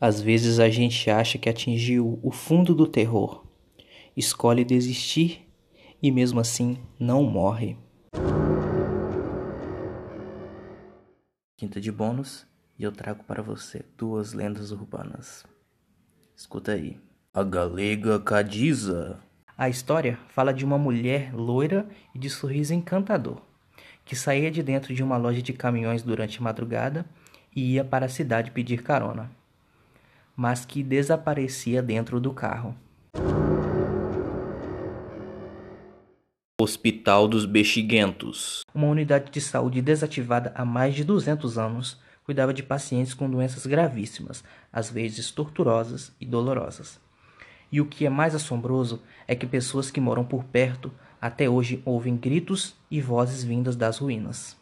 Às vezes a gente acha que atingiu o fundo do terror, escolhe desistir e mesmo assim não morre. Quinta de bônus e eu trago para você duas lendas urbanas. Escuta aí. A Galega Cadiza. A história fala de uma mulher loira e de sorriso encantador, que saía de dentro de uma loja de caminhões durante a madrugada e ia para a cidade pedir carona mas que desaparecia dentro do carro. Hospital dos Bexiguentos. Uma unidade de saúde desativada há mais de 200 anos cuidava de pacientes com doenças gravíssimas, às vezes torturosas e dolorosas. E o que é mais assombroso é que pessoas que moram por perto até hoje ouvem gritos e vozes vindas das ruínas.